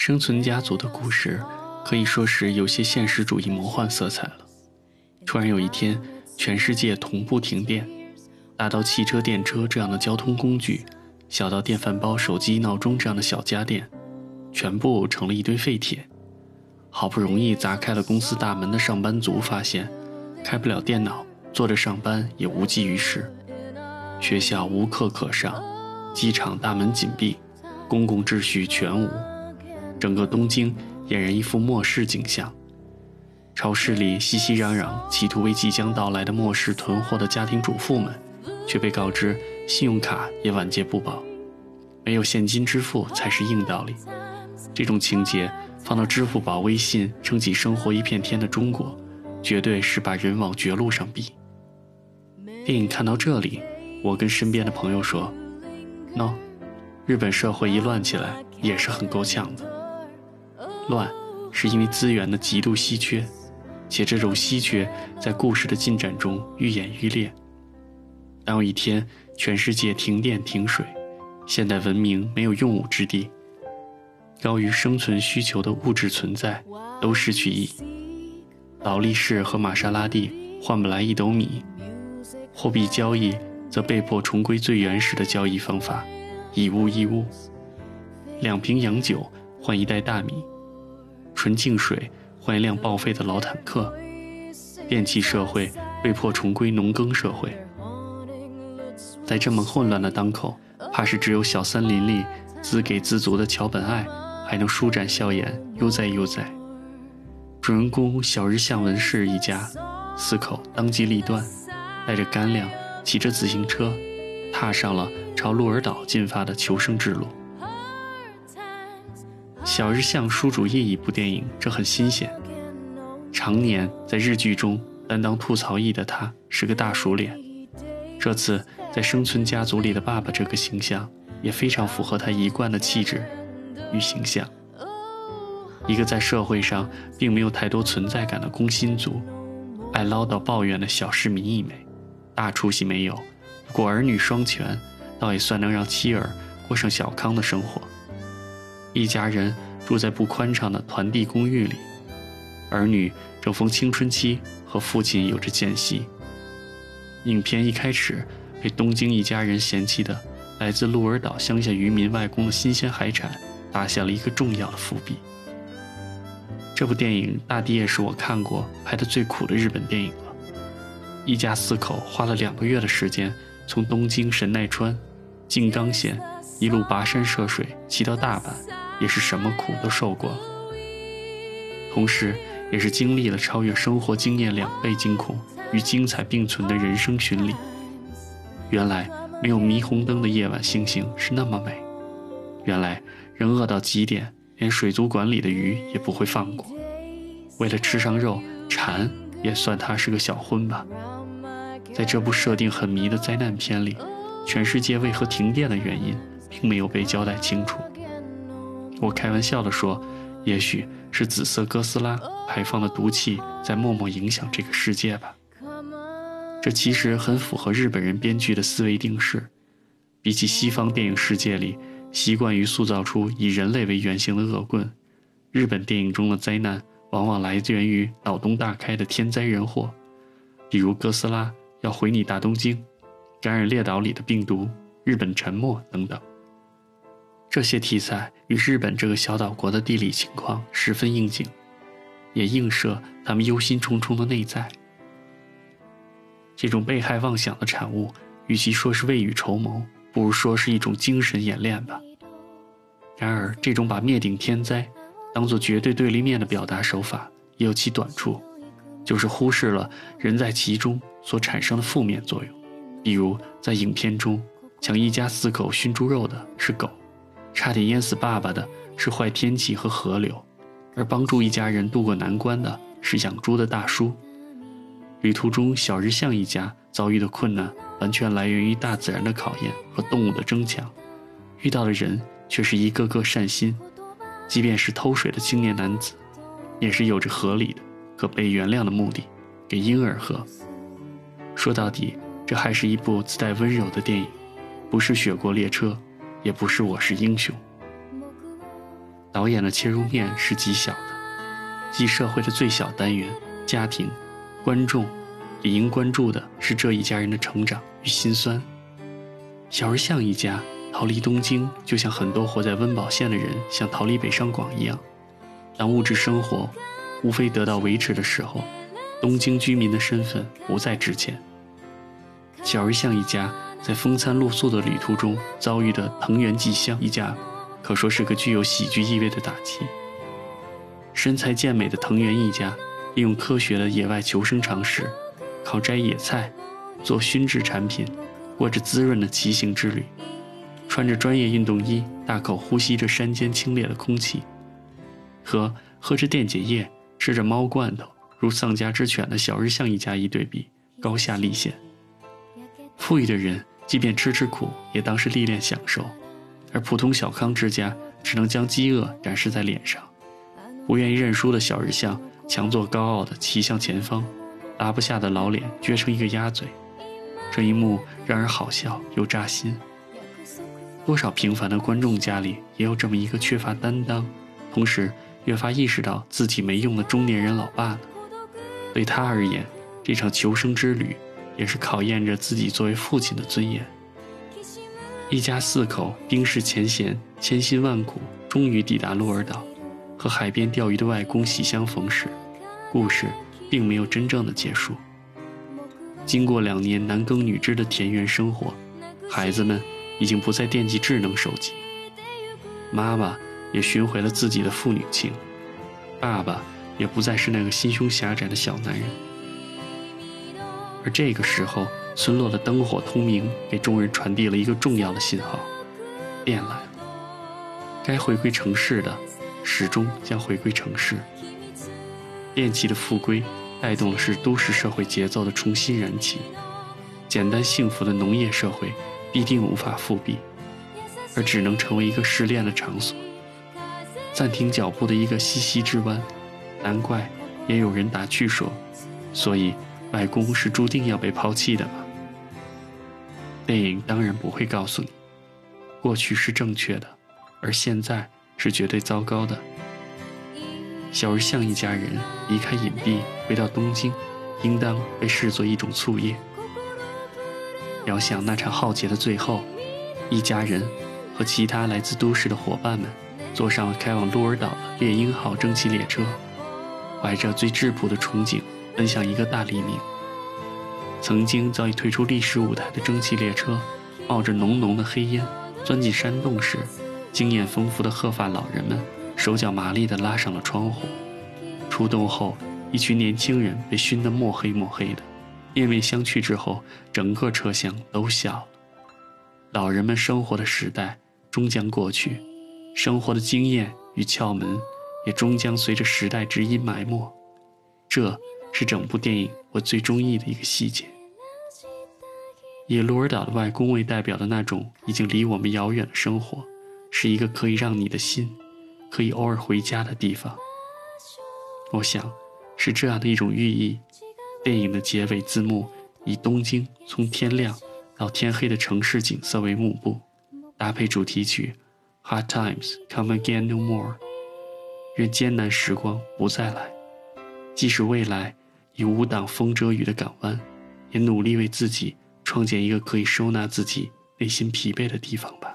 生存家族的故事可以说是有些现实主义魔幻色彩了。突然有一天，全世界同步停电，大到汽车、电车这样的交通工具，小到电饭煲、手机、闹钟这样的小家电，全部成了一堆废铁。好不容易砸开了公司大门的上班族发现，开不了电脑，坐着上班也无济于事。学校无课可上，机场大门紧闭，公共秩序全无。整个东京俨然一副末世景象，超市里熙熙攘攘，企图为即将到来的末世囤货的家庭主妇们，却被告知信用卡也晚节不保，没有现金支付才是硬道理。这种情节放到支付宝、微信撑起生活一片天的中国，绝对是把人往绝路上逼。电影看到这里，我跟身边的朋友说：“no，日本社会一乱起来也是很够呛的。”乱，是因为资源的极度稀缺，且这种稀缺在故事的进展中愈演愈烈。当有一天全世界停电停水，现代文明没有用武之地，高于生存需求的物质存在都失去意义，劳力士和玛莎拉蒂换不来一斗米，货币交易则被迫重归最原始的交易方法，以物易物，两瓶洋酒换一袋大米。纯净水换一辆报废的老坦克，电气社会被迫重归农耕社会。在这么混乱的当口，怕是只有小森林里自给自足的桥本爱还能舒展笑颜，悠哉悠哉。主人公小日向文世一家四口当机立断，带着干粮，骑着自行车，踏上了朝鹿儿岛进发的求生之路。小日向书主义一部电影，这很新鲜。常年在日剧中担当吐槽役的他是个大熟脸，这次在生存家族里的爸爸这个形象也非常符合他一贯的气质与形象。一个在社会上并没有太多存在感的工薪族，爱唠叨抱怨的小市民一枚，大出息没有，不过儿女双全，倒也算能让妻儿过上小康的生活。一家人住在不宽敞的团地公寓里，儿女正逢青春期，和父亲有着间隙。影片一开始被东京一家人嫌弃的来自鹿儿岛乡下渔民外公的新鲜海产，打下了一个重要的伏笔。这部电影大抵也是我看过拍的最苦的日本电影了。一家四口花了两个月的时间，从东京神奈川、静冈县一路跋山涉水骑到大阪。也是什么苦都受过，同时，也是经历了超越生活经验两倍惊恐与精彩并存的人生巡礼。原来没有霓虹灯的夜晚，星星是那么美。原来人饿到极点，连水族馆里的鱼也不会放过。为了吃上肉，馋也算他是个小荤吧。在这部设定很迷的灾难片里，全世界为何停电的原因，并没有被交代清楚。我开玩笑地说：“也许是紫色哥斯拉排放的毒气在默默影响这个世界吧。”这其实很符合日本人编剧的思维定式。比起西方电影世界里习惯于塑造出以人类为原型的恶棍，日本电影中的灾难往往来源于脑洞大开的天灾人祸，比如哥斯拉要毁你大东京，感染列岛里的病毒，日本沉没等等。这些题材与日本这个小岛国的地理情况十分应景，也映射他们忧心忡忡的内在。这种被害妄想的产物，与其说是未雨绸缪，不如说是一种精神演练吧。然而，这种把灭顶天灾当做绝对对立面的表达手法，也有其短处，就是忽视了人在其中所产生的负面作用。比如，在影片中，抢一家四口熏猪肉的是狗。差点淹死爸爸的是坏天气和河流，而帮助一家人渡过难关的是养猪的大叔。旅途中，小日向一家遭遇的困难完全来源于大自然的考验和动物的争抢，遇到的人却是一个个善心。即便是偷水的青年男子，也是有着合理的、可被原谅的目的，给婴儿喝。说到底，这还是一部自带温柔的电影，不是《雪国列车》。也不是我是英雄。导演的切入面是极小的，即社会的最小单元——家庭。观众也应关注的是这一家人的成长与辛酸。小日向一家逃离东京，就像很多活在温饱线的人想逃离北上广一样。当物质生活无非得到维持的时候，东京居民的身份不再值钱。小日向一家在风餐露宿的旅途中遭遇的藤原纪香一家。可说是个具有喜剧意味的打击。身材健美的藤原一家，利用科学的野外求生常识，靠摘野菜、做熏制产品，过着滋润的骑行之旅。穿着专业运动衣，大口呼吸着山间清冽的空气，和喝着电解液、吃着猫罐头如丧家之犬的小日向一家一对比，高下立现。富裕的人，即便吃吃苦，也当是历练享受。而普通小康之家只能将饥饿展示在脸上，不愿意认输的小日向强作高傲的骑向前方，拉不下的老脸撅成一个鸭嘴，这一幕让人好笑又扎心。多少平凡的观众家里也有这么一个缺乏担当，同时越发意识到自己没用的中年人老爸呢？对他而言，这场求生之旅也是考验着自己作为父亲的尊严。一家四口冰释前嫌，千辛万苦，终于抵达鹿儿岛，和海边钓鱼的外公喜相逢时，故事并没有真正的结束。经过两年男耕女织的田园生活，孩子们已经不再惦记智能手机，妈妈也寻回了自己的父女情，爸爸也不再是那个心胸狭窄的小男人。而这个时候。村落的灯火通明，给众人传递了一个重要的信号：变来了。该回归城市的，始终将回归城市。电器的复归，带动的是都市社会节奏的重新燃起。简单幸福的农业社会，必定无法复辟，而只能成为一个失恋的场所，暂停脚步的一个栖息之湾。难怪，也有人打趣说：所以。外公是注定要被抛弃的吗？电影当然不会告诉你，过去是正确的，而现在是绝对糟糕的。小日向一家人离开隐蔽，回到东京，应当被视作一种夙业。遥想那场浩劫的最后，一家人和其他来自都市的伙伴们，坐上了开往鹿儿岛的猎鹰号蒸汽列车，怀着最质朴的憧憬。奔向一个大黎明。曾经早已退出历史舞台的蒸汽列车，冒着浓浓的黑烟，钻进山洞时，经验丰富的鹤发老人们手脚麻利地拉上了窗户。出洞后，一群年轻人被熏得墨黑墨黑的，面面相觑之后，整个车厢都笑了。老人们生活的时代终将过去，生活的经验与窍门也终将随着时代之音埋没。这。是整部电影我最中意的一个细节。以鹿儿岛的外公为代表的那种已经离我们遥远的生活，是一个可以让你的心可以偶尔回家的地方。我想，是这样的一种寓意。电影的结尾字幕以东京从天亮到天黑的城市景色为幕布，搭配主题曲《Hard Times Come Again No More》，愿艰难时光不再来，即使未来。以无挡风遮雨的港湾，也努力为自己创建一个可以收纳自己内心疲惫的地方吧。